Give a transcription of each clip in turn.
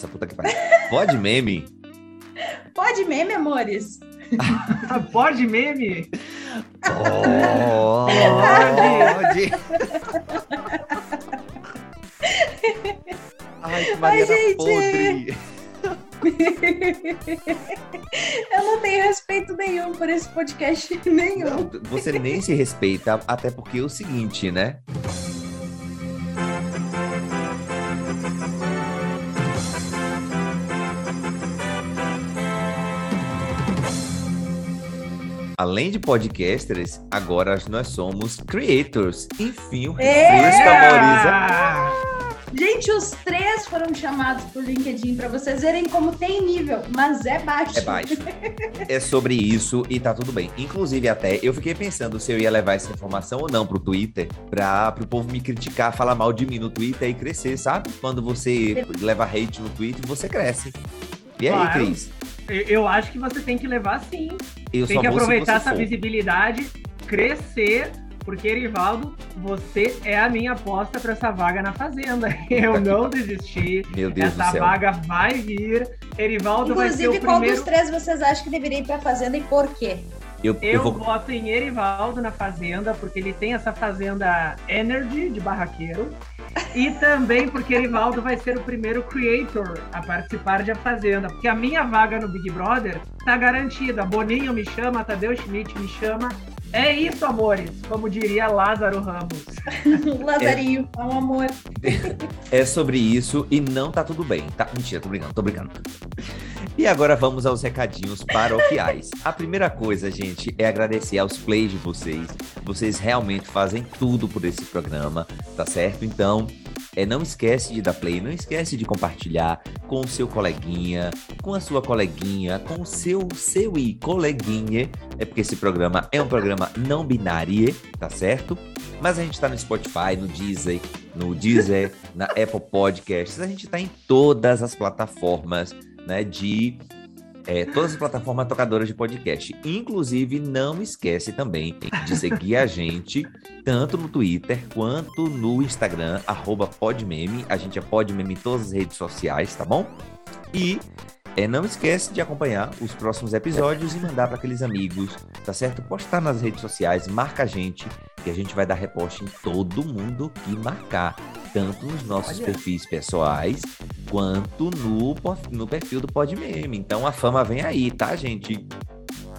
Nossa, puta que pariu. Pode meme? Pode meme, amores? Pode meme? Pode. Ai, que Mariana gente. podre. Eu não tenho respeito nenhum por esse podcast nenhum. Não, você nem se respeita, até porque é o seguinte, né? Além de podcasters, agora nós somos creators. Enfim, o É! refresco, amoriza. Ah, Gente, os três foram chamados por LinkedIn para vocês verem como tem nível, mas é baixo. É baixo. É sobre isso e tá tudo bem. Inclusive, até eu fiquei pensando se eu ia levar essa informação ou não pro Twitter, pra pro povo me criticar, falar mal de mim no Twitter e crescer, sabe? Quando você leva hate no Twitter, você cresce. E aí, Claro. Cris? Eu- acho que você tem que levar sim. Eu tem que aproveitar essa for. visibilidade, crescer, porque, Erivaldo, você é a minha aposta para essa vaga na Fazenda. Eu não desisti. Meu Deus Essa do céu. vaga vai vir. Erivaldo vai ser Inclusive, o qual primeiro. dos três vocês acham que deveria ir para fazenda e por quê? Eu, eu Eu vou. voto em Erivaldo na Fazenda, porque ele tem essa Fazenda Energy de barraqueiro. E também porque Erivaldo vai ser o primeiro creator a participar de A Fazenda. Porque a minha vaga no Big Brother tá garantida. Boninho me chama, Tadeu Schmidt me chama. É isso, amores, como diria Lázaro Ramos. Lazarinho, é um amor. É sobre isso e não tá tudo bem. Tá, mentira, tô brincando, tô brincando. E agora vamos aos recadinhos paroquiais. A primeira coisa, gente, é agradecer aos plays de vocês. Vocês realmente fazem tudo por esse programa, tá certo? Então, é, não esquece de dar play, não esquece de compartilhar com o seu coleguinha, com a sua coleguinha, com o seu, seu e coleguinha. É porque esse programa é um programa não binário, tá certo? Mas a gente tá no Spotify, no Deezer, no Deezer, na Apple Podcasts, a gente tá em todas as plataformas, né, de é, todas as plataformas tocadoras de podcast. Inclusive, não esquece também de seguir a gente tanto no Twitter quanto no Instagram, Podmeme. A gente é Podmeme em todas as redes sociais, tá bom? E é, não esquece de acompanhar os próximos episódios e mandar para aqueles amigos, tá certo? Postar nas redes sociais, marca a gente, que a gente vai dar reposte em todo mundo que marcar, tanto nos nossos Olha. perfis pessoais quanto no, no perfil do Podmeme. Então a fama vem aí, tá, gente?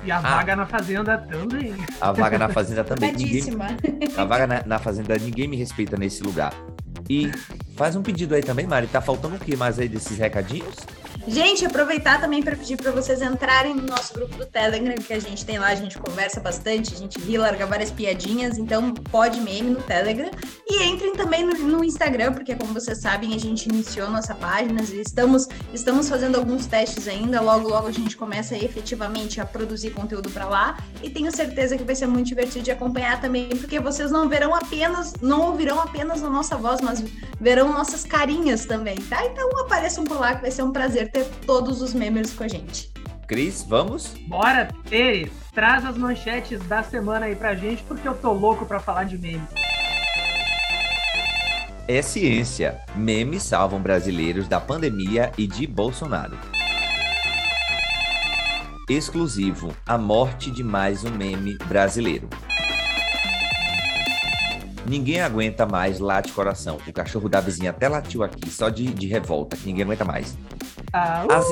E a vaga na Fazenda também. A vaga na Fazenda também. Ninguém, a vaga na, na Fazenda, ninguém me respeita nesse lugar. E faz um pedido aí também, Mari. Tá faltando o que mais aí desses recadinhos? Gente, aproveitar também para pedir para vocês entrarem no nosso grupo do Telegram, que a gente tem lá, a gente conversa bastante, a gente ri, larga várias piadinhas, então pode meme no Telegram. E entrem também no, no Instagram, porque como vocês sabem, a gente iniciou nossa página estamos, estamos fazendo alguns testes ainda. Logo, logo a gente começa efetivamente a produzir conteúdo para lá. E tenho certeza que vai ser muito divertido de acompanhar também, porque vocês não verão apenas, não ouvirão apenas a nossa voz, mas verão nossas carinhas também, tá? Então apareçam por lá que vai ser um prazer ter todos os membros com a gente. Cris, vamos? Bora, Teres, traz as manchetes da semana aí pra gente, porque eu tô louco pra falar de memes. É ciência. Memes salvam brasileiros da pandemia e de Bolsonaro. Exclusivo. A morte de mais um meme brasileiro. Ninguém aguenta mais late coração. O cachorro da vizinha até latiu aqui, só de, de revolta. que Ninguém aguenta mais. Ah, As-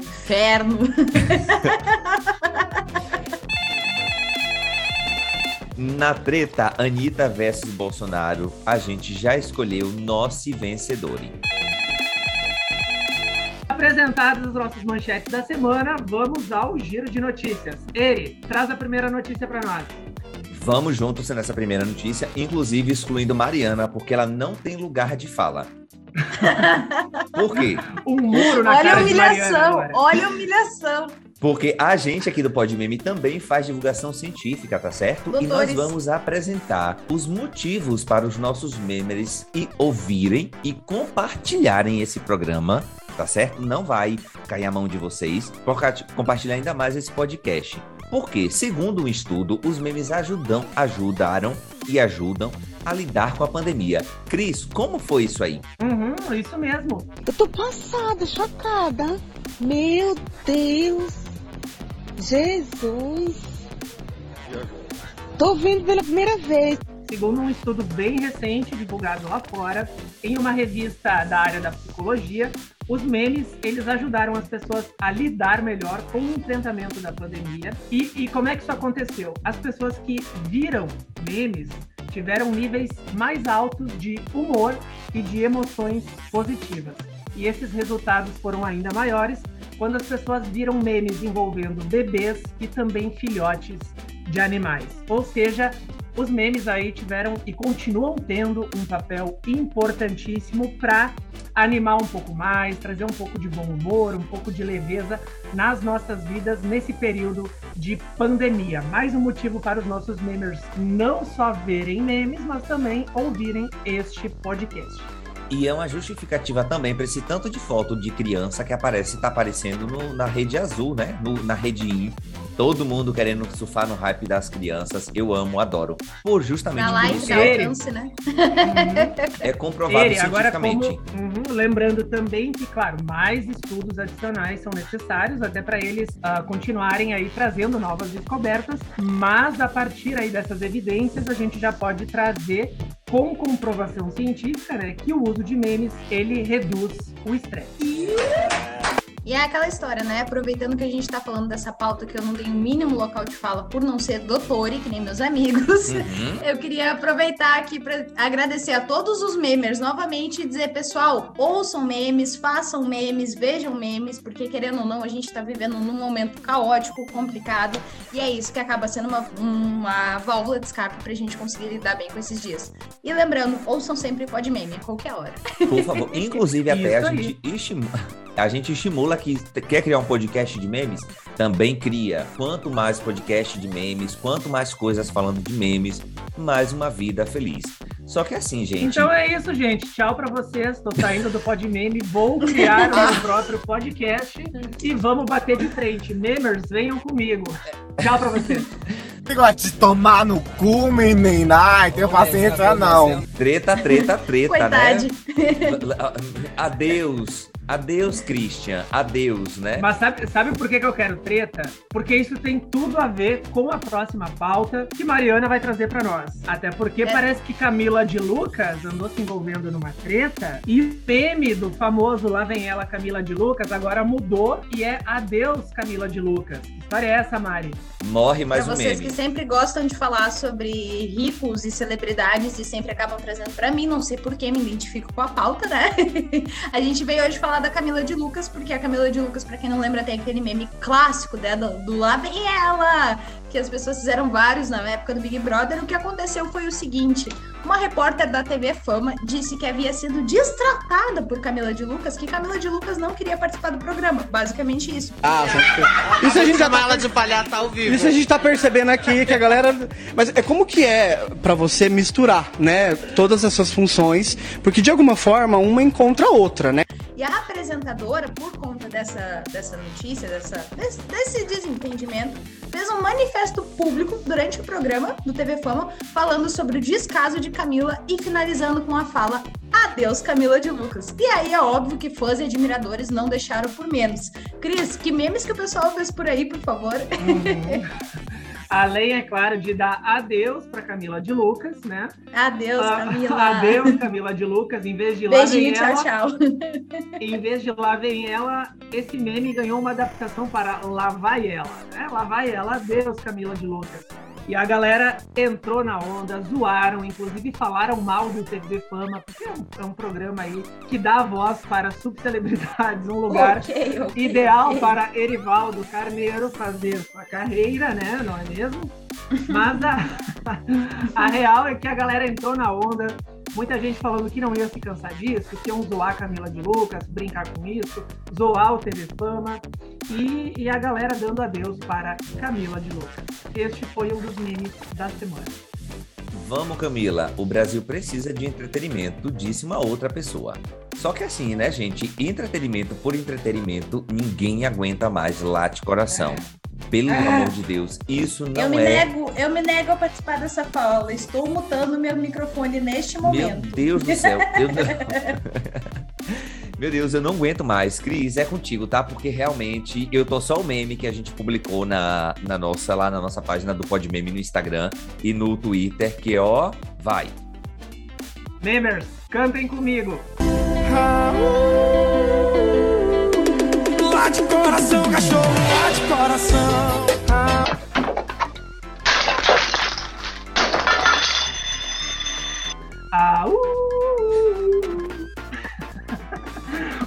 Inferno. Na treta Anitta versus Bolsonaro, a gente já escolheu nosso vencedor. Apresentadas as nossas manchetes da semana, vamos ao giro de notícias. Eri, traz a primeira notícia pra nós. Vamos juntos nessa primeira notícia, inclusive excluindo Mariana, porque ela não tem lugar de fala. Por quê? Um muro na Olha a cara Mariana humilhação, agora. olha a humilhação. Porque a gente aqui do Podmeme também faz divulgação científica, tá certo? E nós Doutores. vamos apresentar os motivos para os nossos members e ouvirem e compartilharem esse programa, tá certo? Não vai cair a mão de vocês por compartilhar ainda mais esse podcast. Porque, segundo um estudo, os memes ajudam, ajudaram e ajudam a lidar com a pandemia. Cris, como foi isso aí? Uhum, isso mesmo. Eu tô passada, chocada. Meu Deus. Jesus. Tô vendo pela primeira vez. Segundo um estudo bem recente divulgado lá fora, em uma revista da área da psicologia, os memes eles ajudaram as pessoas a lidar melhor com o enfrentamento da pandemia. E, e como é que isso aconteceu? As pessoas que viram memes tiveram níveis mais altos de humor e de emoções positivas. E esses resultados foram ainda maiores quando as pessoas viram memes envolvendo bebês e também filhotes de animais. Ou seja, os memes aí tiveram e continuam tendo um papel importantíssimo para animar um pouco mais, trazer um pouco de bom humor, um pouco de leveza nas nossas vidas nesse período de pandemia. Mais um motivo para os nossos memers não só verem memes, mas também ouvirem este podcast. E é uma justificativa também para esse tanto de foto de criança que aparece, tá aparecendo no, na rede azul, né? No, na rede. Todo mundo querendo surfar no hype das crianças. Eu amo, adoro. Por justamente Na live isso. de alcance, né? É comprovado Ele, agora, como, cientificamente. uhum, lembrando também que, claro, mais estudos adicionais são necessários, até para eles ah, continuarem aí trazendo novas descobertas, mas a partir aí dessas evidências, a gente já pode trazer com comprovação científica, né, que o uso de memes, ele reduz o estresse. E é aquela história, né? Aproveitando que a gente tá falando dessa pauta que eu não tenho o mínimo local de fala por não ser doutora, que nem meus amigos. Uhum. Eu queria aproveitar aqui para agradecer a todos os memers novamente e dizer, pessoal, ouçam memes, façam memes, vejam memes, porque querendo ou não, a gente tá vivendo num momento caótico, complicado, e é isso que acaba sendo uma, uma válvula de escape pra gente conseguir lidar bem com esses dias. E lembrando, ouçam sempre Pode Meme, a qualquer hora. Por favor. Inclusive, até a gente, estimula, a gente estimula que quer criar um podcast de memes, também cria. Quanto mais podcast de memes, quanto mais coisas falando de memes, mais uma vida feliz. Só que assim, gente. Então é isso, gente. Tchau pra vocês. Tô saindo do Podmeme, vou criar o meu próprio podcast e vamos bater de frente. Memers, venham comigo. Tchau pra vocês. Negócio de tomar no cu, menina. Ai, tenho paciência não. Treta, treta, treta, Coitade. né? Adeus. Adeus, Christian. Adeus, né? Mas sabe, sabe por que, que eu quero treta? Porque isso tem tudo a ver com a próxima pauta que Mariana vai trazer pra nós. Até porque É. parece que Camila de Lucas andou se envolvendo numa treta e o meme do famoso Lá Vem Ela Camila de Lucas agora mudou e é Adeus Camila de Lucas. Que história é essa, Mari? Morre mais pra um vocês meme. que sempre gostam de falar sobre ricos e celebridades e sempre acabam trazendo pra mim, não sei por que me identifico com a pauta, né? a gente veio hoje falar da Camila de Lucas, porque a Camila de Lucas, pra quem não lembra, tem aquele meme clássico dela, do Lá Vem Ela, que as pessoas fizeram vários na época do Big Brother. O que aconteceu foi o seguinte: uma repórter da TV Fama disse que havia sido destratada por Camila de Lucas, que Camila de Lucas não queria participar do programa. Basicamente isso. Ah, isso a gente já tá, Mala de palhaço ao vivo. isso a gente tá percebendo aqui que a galera. Mas é como que é pra você misturar, né? Todas essas funções, porque de alguma forma uma encontra a outra, né? E a apresentadora, por conta dessa, dessa notícia, dessa, desse, desse desentendimento, fez um manifesto público durante o programa do TV Fama falando sobre o descaso de Camila e finalizando com a fala Adeus, Camila de Lucas. E aí é óbvio que fãs e admiradores não deixaram por menos. Cris, que memes que o pessoal fez por aí, por favor? Além, é claro, de dar adeus pra Camila de Lucas, né? Adeus, Ah, Camila. Adeus, Camila de Lucas. Em vez de lá Beijinho, vem tchau, ela, tchau. em vez de lá vem ela, esse meme ganhou uma adaptação para lá vai ela. Né? Lá vai ela, adeus, Camila de Lucas. E a galera entrou na onda, zoaram, inclusive falaram mal do TV Fama, porque é um, é um programa aí que dá voz para subcelebridades, um lugar Ok, ok, ideal ok. para Erivaldo Carneiro fazer sua carreira, né? Não é mesmo? Mas a, a real é que a galera entrou na onda. Muita gente falando que não ia se cansar disso, que iam zoar Camila de Lucas, brincar com isso, zoar o TV Fama. E, e a galera dando adeus para Camila de Lucas. Este foi um dos memes da semana. Vamos, Camila. O Brasil precisa de entretenimento, disse uma outra pessoa. Só que assim, né, gente? Entretenimento por entretenimento, ninguém aguenta mais late coração. Pelo Ah. amor de Deus, isso não Eu me, é. nego, eu me nego a participar dessa fala. Estou mutando meu microfone neste Meu momento. Deus do céu. eu não- Meu Deus, eu não aguento mais. Cris, é contigo, tá? Porque realmente eu tô só o meme que a gente publicou na, na nossa, lá na nossa página do Podmeme no Instagram e no Twitter, que ó, vai. Memers, cantem comigo. De coração, cachorro, lá de coração.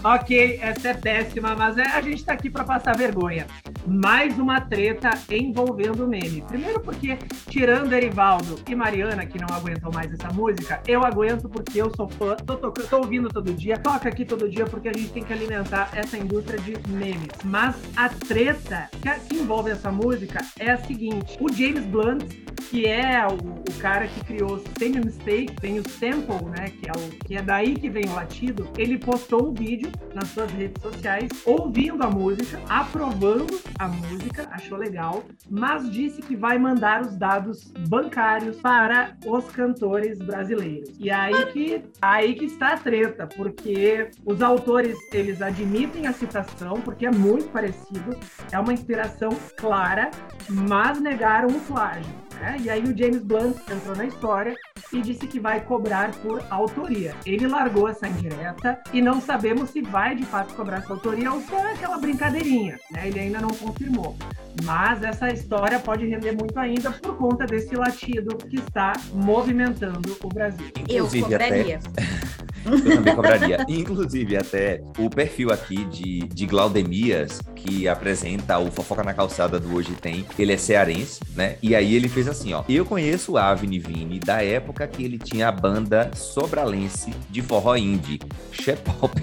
Ok, essa é péssima, mas é, a gente tá aqui para passar vergonha. Mais uma treta envolvendo o meme. Primeiro porque, tirando Erivaldo e Mariana, que não aguentam mais essa música, eu aguento porque eu sou fã, tô, tocando- tô ouvindo todo dia, toca aqui todo dia porque a gente tem que alimentar essa indústria de memes. Mas a treta que, que envolve essa música é a seguinte: o James Blunt que é o, o cara que criou Same Mistake, tem o sample, né, que é, o, que é daí que vem o latido, ele postou um vídeo nas suas redes sociais, ouvindo a música, aprovando a música, achou legal, mas disse que vai mandar os dados bancários para os cantores brasileiros. E aí que, aí que está a treta, porque os autores, eles admitem a citação, porque é muito parecido, é uma inspiração clara, mas negaram o plágio. Né? E aí o James Blunt entrou na história e disse que vai cobrar por autoria. Ele largou essa indireta e não sabemos se vai de fato cobrar essa autoria ou se é aquela brincadeirinha. né? Ele ainda não confirmou. Mas essa história pode render muito ainda por conta desse latido que está movimentando o Brasil. Eu Inclusive, até- cobraria. Eu também cobraria. Inclusive, até o perfil aqui de, de Glaudemias, que apresenta o Fofoca na Calçada do Hoje Tem, ele é cearense, né? E aí ele fez assim, ó. Eu conheço o Avni Vini da época que ele tinha a banda sobralense de forró indie, Shepop.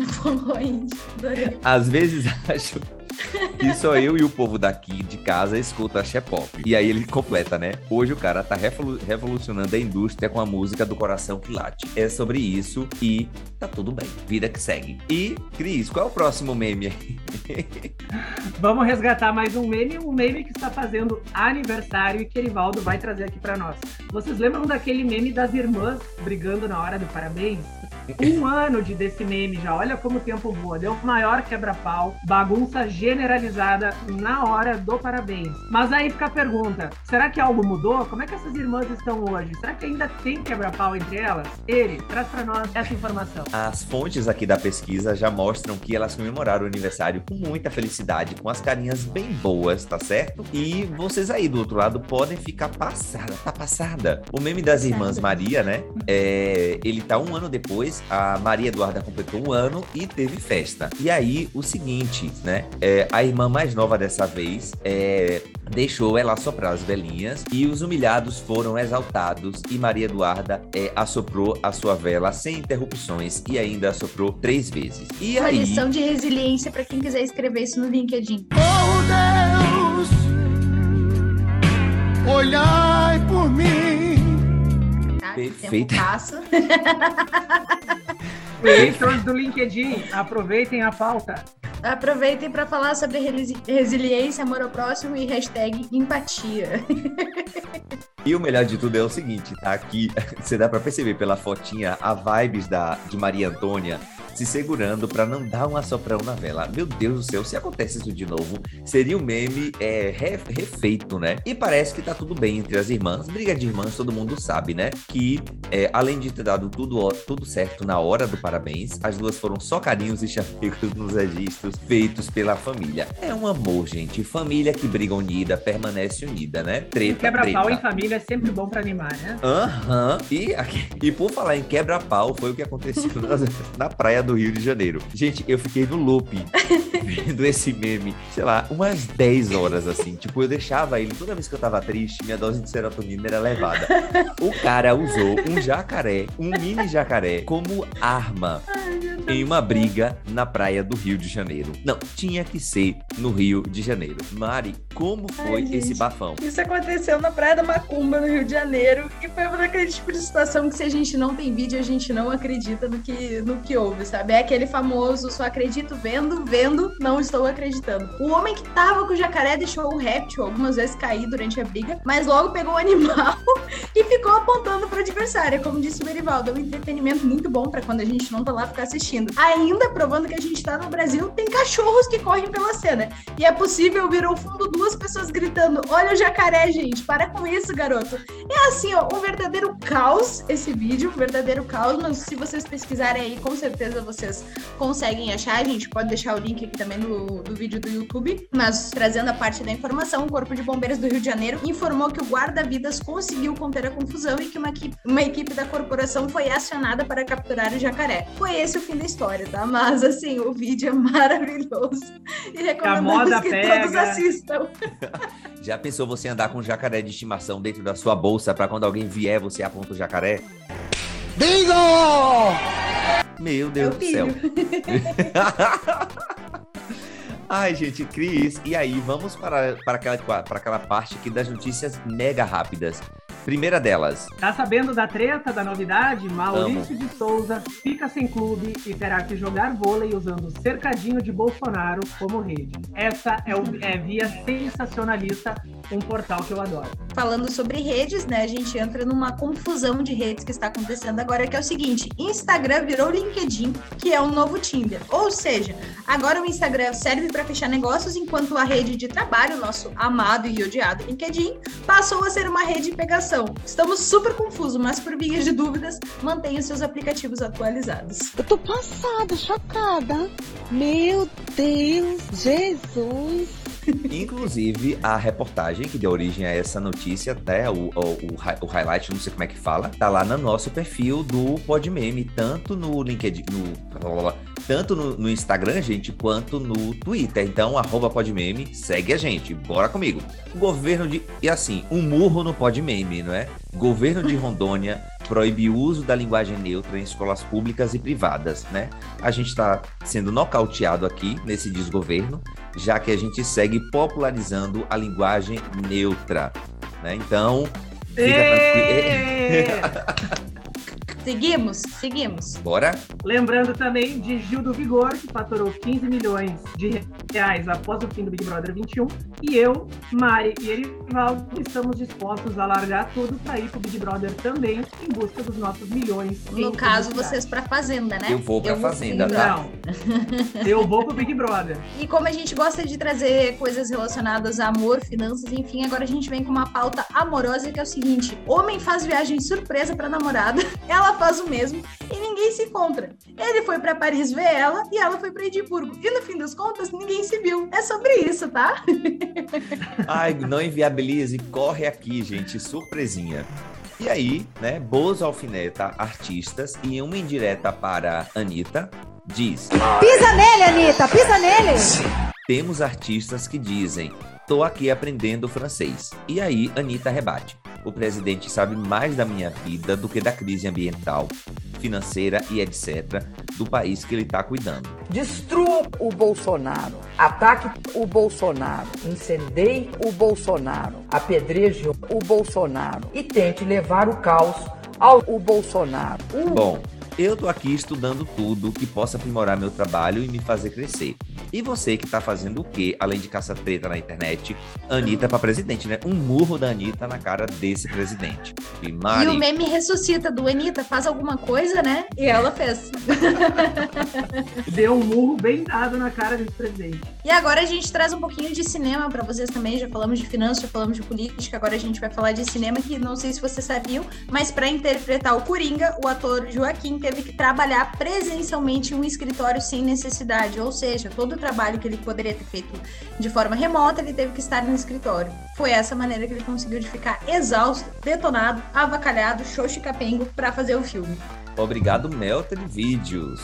Ruim, adorei. Às vezes acho que só eu e o povo daqui de casa escuta Shepop. E aí ele completa, né? Hoje o cara tá revolu- revolucionando a indústria com a música do coração que late. É sobre isso e tá tudo bem. Vida que segue. E, Cris, qual é o próximo meme aí? Vamos resgatar mais um meme, um meme que está fazendo aniversário e que Erivaldo vai trazer aqui para nós. Vocês lembram daquele meme das irmãs brigando na hora do parabéns? Um ano de desse meme já, olha como o tempo voa. Deu maior quebra-pau, bagunça generalizada na hora do parabéns. Mas aí fica a pergunta: será que algo mudou? Como é que essas irmãs estão hoje? Será que ainda tem quebra-pau entre elas? Ele, traz para nós essa informação. As fontes aqui da pesquisa já mostram que elas comemoraram o aniversário com muita felicidade, com as carinhas bem boas, tá certo? E vocês aí do outro lado podem ficar passada, tá passada. O meme das irmãs Maria, né? É, ele tá um ano depois, a Maria Eduarda completou um ano e teve festa. E aí, o seguinte, né? É, a irmã mais nova dessa vez é, deixou ela soprar as velhinhas e os humilhados foram exaltados e Maria Eduarda é, assoprou a sua vela sem interrupções e ainda assoprou três vezes. E Uma aí, lição de resiliência para quem quiser escrever isso no LinkedIn. Oh Deus, olhai por mim. Tá? Que o tempo Perfeito. passa. Creators do LinkedIn, aproveitem a pauta. Aproveitem para falar sobre resi- resiliência, amor ao próximo e hashtag empatia. E o melhor de tudo é o seguinte, tá? Aqui você dá pra perceber pela fotinha a vibes da, de Maria Antônia se segurando pra não dar um assoprão na vela. Meu Deus do céu, se acontece isso de novo, seria um meme é, re- refeito, né? E parece que tá tudo bem entre as irmãs. Briga de irmãs, todo mundo sabe, né? Que é, além de ter dado tudo, tudo certo na hora do parabéns, as duas foram só carinhos e chamegos nos registros feitos pela família. É um amor, gente. Família que briga unida, permanece unida, né? E Treta, quebra-pau em família é sempre bom para animar, né? Aham. E, aqui- e por falar em quebra-pau, foi o que aconteceu na, praia do Rio de Janeiro. Gente, eu fiquei no loop vendo esse meme, sei lá, umas 10 horas assim. Tipo, eu deixava ele, toda vez que eu tava triste, minha dose de serotonina era levada. O cara usou um jacaré, um mini jacaré, como arma em uma briga na praia do Rio de Janeiro. Não, tinha que ser no Rio de Janeiro. Mari, como foi Ai, esse bafão? Isso aconteceu na Praia da Macumba, no Rio de Janeiro, e foi uma daquele tipo de situação que se a gente não tem vídeo, a gente não acredita no que, no que houve, sabe? É aquele famoso só acredito vendo, vendo, não estou acreditando. O homem que tava com o jacaré deixou o réptil algumas vezes cair durante a briga, mas logo pegou o animal e ficou apontando pro adversário. Como disse o Verivaldo, é um entretenimento muito bom para quando a gente não tá lá ficar assistindo. Ainda provando que a gente tá no Brasil, tem cachorros que correm pela cena. E é possível ver ao fundo duas pessoas gritando: Olha o jacaré, gente, para com isso, garoto. É assim, ó, um verdadeiro caos esse vídeo, um verdadeiro caos, mas se vocês pesquisarem aí, com certeza vocês conseguem achar. A gente pode deixar o link aqui também do, do vídeo do YouTube. Mas trazendo a parte da informação, o Corpo de Bombeiros do Rio de Janeiro informou que o guarda-vidas conseguiu conter a confusão e que uma equipe, uma equipe da corporação foi acionada para capturar o jacaré. Foi esse o fim da história, tá? Mas assim, o vídeo é maravilhoso. E recomendamos que pega. todos assistam. Já pensou você andar com um jacaré de estimação dentro da sua bolsa para quando alguém vier você aponta o jacaré? Bingo! Meu É Deus do céu. Ai, gente, Cris, e aí vamos para, para, aquela, para aquela parte aqui das notícias mega rápidas. Primeira delas, Tá sabendo da treta, da novidade? Maurício de Souza fica sem clube e terá que jogar vôlei usando o cercadinho de Bolsonaro como rede. Essa é, o, é via sensacionalista, um portal que eu adoro. Falando sobre redes, né? A gente entra numa confusão de redes que está acontecendo agora, que é o seguinte: Instagram virou LinkedIn, que é um novo Tinder. Ou seja, agora o Instagram serve para fechar negócios, enquanto a rede de trabalho, nosso amado e odiado LinkedIn, passou a ser uma rede de pegação. Estamos super confusos, mas por via de dúvidas, mantenha seus aplicativos atualizados. Eu tô passada, chocada. Meu Deus, Jesus. Inclusive a reportagem que deu origem a essa notícia, até o, o, o, o highlight, não sei como é que fala, tá lá no nosso perfil do Podmeme, tanto no LinkedIn, no, tanto no, no Instagram, gente, quanto no Twitter. Então, arroba Podmeme, segue a gente, bora comigo. Governo de. E assim, um murro no Podmeme, não é? Governo de Rondônia proíbe o uso da linguagem neutra em escolas públicas e privadas, né? A gente está sendo nocauteado aqui nesse desgoverno, já que a gente segue popularizando a linguagem neutra, né? Então, fica tranquilo. Seguimos? Seguimos. Bora? Lembrando também de Gil do Vigor, que faturou 15 milhões de reais após o fim do Big Brother 21. E eu, Mari e Erivaldo estamos dispostos a largar tudo para ir pro Big Brother também, em busca dos nossos milhões. No caso, vocês pra Fazenda, né? Eu vou pra Fazenda, sim. tá? Não. Eu vou pro Big Brother. E como a gente gosta de trazer coisas relacionadas a amor, finanças, enfim, agora a gente vem com uma pauta amorosa que é o seguinte: homem faz viagem surpresa pra namorada, ela faz o mesmo e ninguém se encontra. Ele foi pra Paris ver ela e ela foi pra Edimburgo. E no fim das contas, ninguém se viu. É sobre isso, tá? Ai, não inviabilize, corre aqui, gente, surpresinha. E aí, né, Bozo alfineta artistas e uma indireta para Anitta diz: Pisa nele, Anitta, pisa nele! Temos artistas que dizem: tô aqui aprendendo francês. E aí, Anitta rebate: o presidente sabe mais da minha vida do que da crise ambiental, financeira e etc. do país que ele está cuidando. Destrua o Bolsonaro, ataque o Bolsonaro, incendeie o Bolsonaro, apedreje o Bolsonaro e tente levar o caos ao o Bolsonaro. Bom, eu tô aqui estudando tudo que possa aprimorar meu trabalho e me fazer crescer. E você que tá fazendo o quê, além de caça treta na internet? Anitta pra presidente, né? Um murro da Anitta na cara desse presidente. E Mari, E o meme ressuscita do Anitta, faz alguma coisa, né? E ela fez. Deu um murro bem dado na cara desse presidente. E agora a gente traz um pouquinho de cinema para vocês também. Já falamos de finanças, já falamos de política. Agora a gente vai falar de cinema, que não sei se vocês sabiam, mas para interpretar o Coringa, o ator Joaquim teve que trabalhar presencialmente em um escritório sem necessidade. Ou seja, todo o trabalho que ele poderia ter feito de forma remota, ele teve que estar no escritório. Foi essa maneira que ele conseguiu de ficar exausto, detonado, avacalhado, xoxo e capengo para fazer o filme. obrigado Melter Vídeos.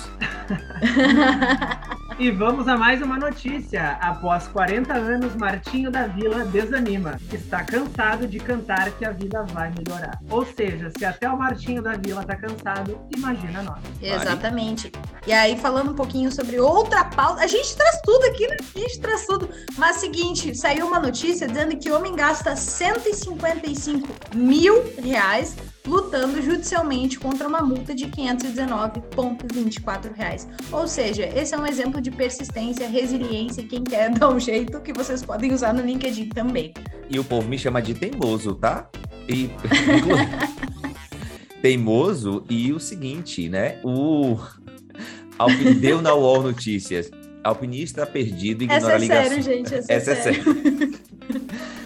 E vamos a mais uma notícia. Após 40 anos, Martinho da Vila desanima. Está cansado de cantar que a vida vai melhorar. Ou seja, se até o Martinho da Vila tá cansado, imagina nós. Exatamente. E aí, falando um pouquinho sobre outra pauta, a gente traz tudo aqui, né? A gente traz tudo. Mas seguinte, saiu uma notícia dizendo que homem gasta 155 mil reais lutando judicialmente contra uma multa de 519,24 reais. Ou seja, esse é um exemplo de persistência, resiliência e quem quer dar um jeito que vocês podem usar no LinkedIn também. E o povo me chama de teimoso, tá? E teimoso e o seguinte, né? O deu na UOL Notícias. Alpinista perdido ignora Essa é ligações. sério, gente. Essa, Essa é é sério.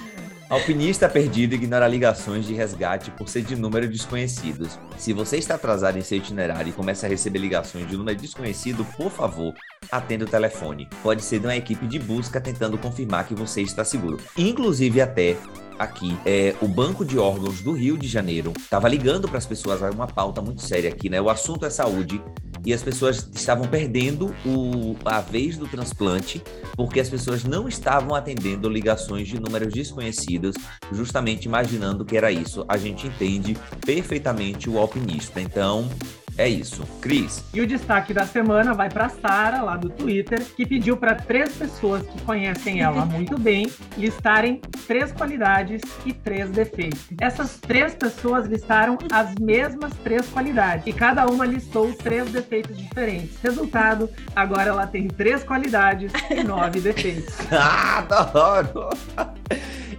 Alpinista perdido ignora ligações de resgate por ser de número desconhecidos. Se você está atrasado em seu itinerário e começa a receber ligações de número desconhecido, por favor, atenda o telefone. Pode ser de uma equipe de busca tentando confirmar que você está seguro. Inclusive até aqui, é, o Banco de Órgãos do Rio de Janeiro estava ligando para as pessoas, uma pauta muito séria aqui, né? O assunto é saúde e as pessoas estavam perdendo o, a vez do transplante porque as pessoas não estavam atendendo ligações de números desconhecidos, justamente imaginando que era isso. A gente entende perfeitamente o alpinista. Então, é isso. Cris, E o destaque da semana vai para Sara, lá do Twitter, que pediu para três pessoas que conhecem ela muito bem listarem três qualidades e três defeitos. Essas três pessoas listaram as mesmas três qualidades e cada uma listou três defeitos diferentes. Resultado, agora ela tem três qualidades e nove defeitos. Ah, adoro!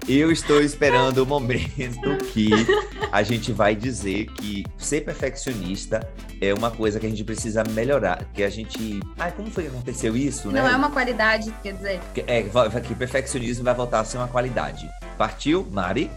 Eu estou esperando o momento que a gente vai dizer que ser perfeccionista é uma coisa que a gente precisa melhorar. Que a gente. Ai, como foi que aconteceu isso, né? Não é uma qualidade, quer dizer. É, que perfeccionismo vai voltar a ser uma qualidade. Partiu, Mari?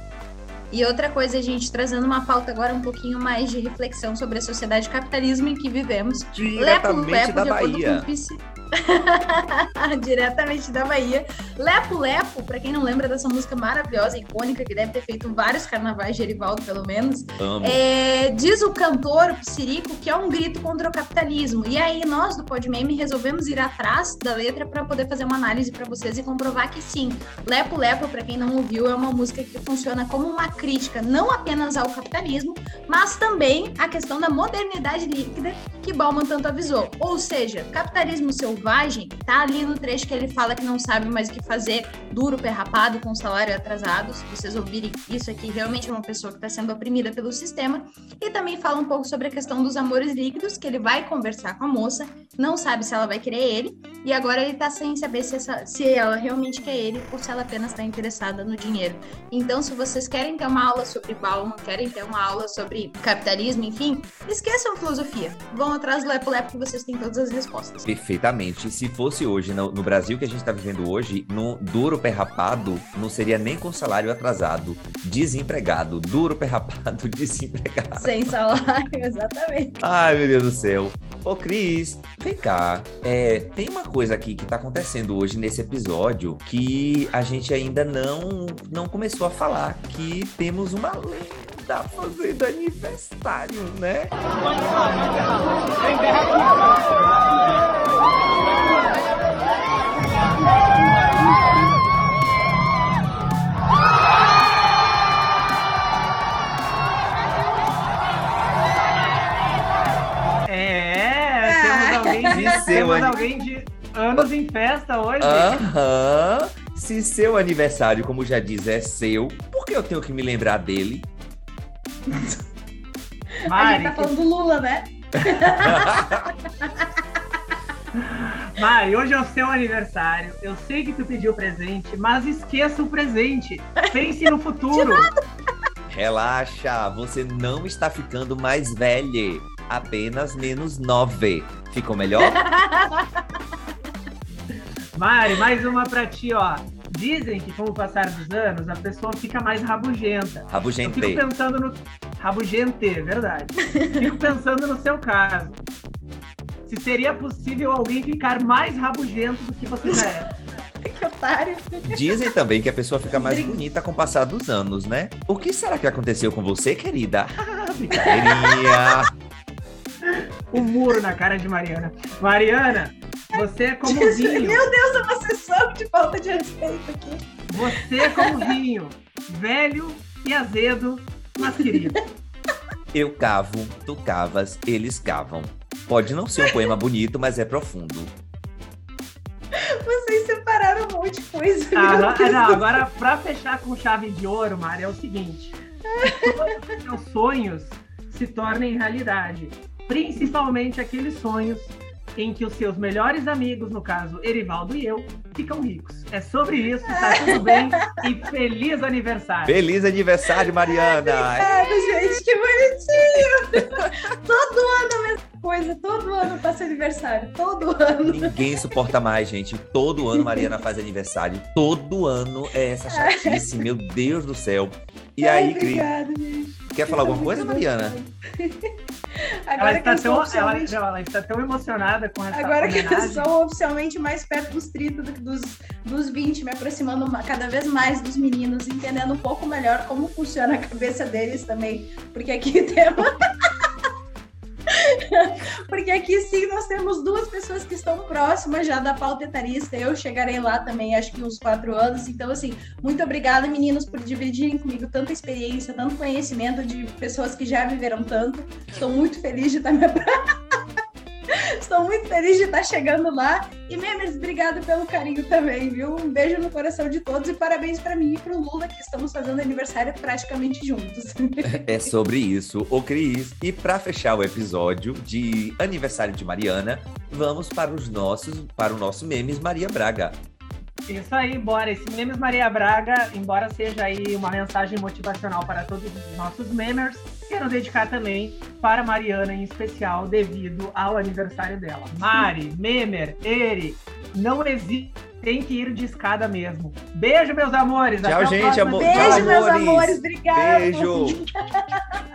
E outra coisa, a gente trazendo uma pauta agora um pouquinho mais de reflexão sobre a sociedade capitalismo em que vivemos. Diretamente da de acordo Bahia. com Diretamente da Bahia. Lepo Lepo, pra quem não lembra dessa música maravilhosa, icônica, que deve ter feito vários carnavais de Erivaldo, pelo menos. É, diz o cantor, o Psirico, que é um grito contra o capitalismo. E aí, nós do Podmeme resolvemos ir atrás da letra para poder fazer uma análise para vocês e comprovar que sim. Lepo Lepo, para quem não ouviu, é uma música que funciona como uma crítica não apenas ao capitalismo, mas também à questão da modernidade líquida que Bauman tanto avisou. Ou seja, capitalismo selvagem tá ali no trecho que ele fala que não sabe mais o que fazer, duro, perrapado, com salário atrasado. Se vocês ouvirem isso aqui, realmente é uma pessoa que está sendo oprimida pelo sistema. E também fala um pouco sobre a questão dos amores líquidos, que ele vai conversar com a moça, não sabe se ela vai querer ele, e agora ele tá sem saber se, essa- se ela realmente quer ele ou se ela apenas está interessada no dinheiro. Então, se vocês querem ter uma aula sobre Bauman, querem ter uma aula sobre capitalismo, enfim, esqueçam filosofia. Vão atrás do Lepo Lepo que vocês têm todas as respostas. Perfeitamente. Se fosse hoje, no, no Brasil que a gente está vivendo hoje, no duro perrapado, não seria nem com salário atrasado. Desempregado. Duro perrapado, desempregado. Sem salário, exatamente. Ai, meu Deus do céu. Ô, Cris, vem cá. É, tem uma coisa aqui que tá acontecendo hoje nesse episódio que a gente ainda não, não começou a falar. Que temos uma lenda fazendo aniversário, né? É, seu temos alguém de anos em festa hoje. Aham. Se seu aniversário, como já diz, é seu, por que eu tenho que me lembrar dele? a Mari, gente tá falando do Lula, né? Mari, hoje é o seu aniversário. Eu sei que tu pediu presente, mas esqueça o presente. Pense no futuro. Relaxa, você não está ficando mais velha. Apenas menos nove. Ficou melhor? Mari, mais uma pra ti, ó. Dizem que com o passar dos anos a pessoa fica mais rabugenta. Eu fico Rabugente. pensando no. Rabugente, verdade. Fico pensando no seu caso. Se seria possível alguém ficar mais rabugento do que você já é. Que otário. Dizem também que a pessoa fica mais bonita com o passar dos anos, né? O que será que aconteceu com você, querida? Ah. O muro na cara de Mariana. Mariana, você é como Jesus, vinho. Meu Deus, é uma sessão de falta de respeito aqui. Você é como vinho. Velho e azedo, mas querido. Eu cavo, tu cavas, eles cavam. Pode não ser um poema bonito, mas é profundo. Vocês separaram um monte de coisa. Ah, não, não, agora, pra fechar com chave de ouro, Mari, é o seguinte. todos os seus sonhos se tornem realidade. Principalmente aqueles sonhos em que os seus melhores amigos, no caso Erivaldo e eu, ficam ricos. É sobre isso, tá tudo bem e feliz aniversário. Feliz aniversário, Mariana! Obrigada, gente, que bonitinho! todo ano a mesma coisa, todo ano passa aniversário, todo ano. Ninguém suporta mais, gente. Todo ano Mariana faz aniversário. Todo ano é essa chatice, meu Deus do céu. E Ai, aí, Cris, obrigada, gente. quer falar alguma coisa, Mariana? Ela Agora que, está, tão, ela, oficialmente, não, ela está tão emocionada com essa agora que eu sou oficialmente mais perto dos 30 do que dos, dos 20, me aproximando ma- cada vez mais dos meninos, entendendo um pouco melhor como funciona a cabeça deles também. Porque aqui temos. Porque aqui sim nós temos duas pessoas que estão próximas já da pauta etarista. Eu chegarei lá também, acho que uns quatro anos. Então, assim, muito obrigada, meninos, por dividirem comigo tanta experiência, tanto conhecimento de pessoas que já viveram tanto. Estou muito feliz de estar me Estou muito feliz de estar chegando lá. E, Memers, obrigada pelo carinho também, viu? Um beijo no coração de todos e parabéns para mim e para o Lula, que estamos fazendo aniversário praticamente juntos. É sobre isso, ô Cris. E para fechar o episódio de aniversário de Mariana, vamos para os nossos, para o nosso memes Maria Braga. Isso aí, bora. Esse Memes Maria Braga, embora seja aí uma mensagem motivacional para todos os nossos memers, quero dedicar também para Mariana em especial, devido ao aniversário dela. Mari, memer, Eri, não existe, tem que ir de escada mesmo. Beijo, meus amores. Tchau, Até gente, amor. Beijo, Tchau, meus amores. amores. Obrigada. Beijo!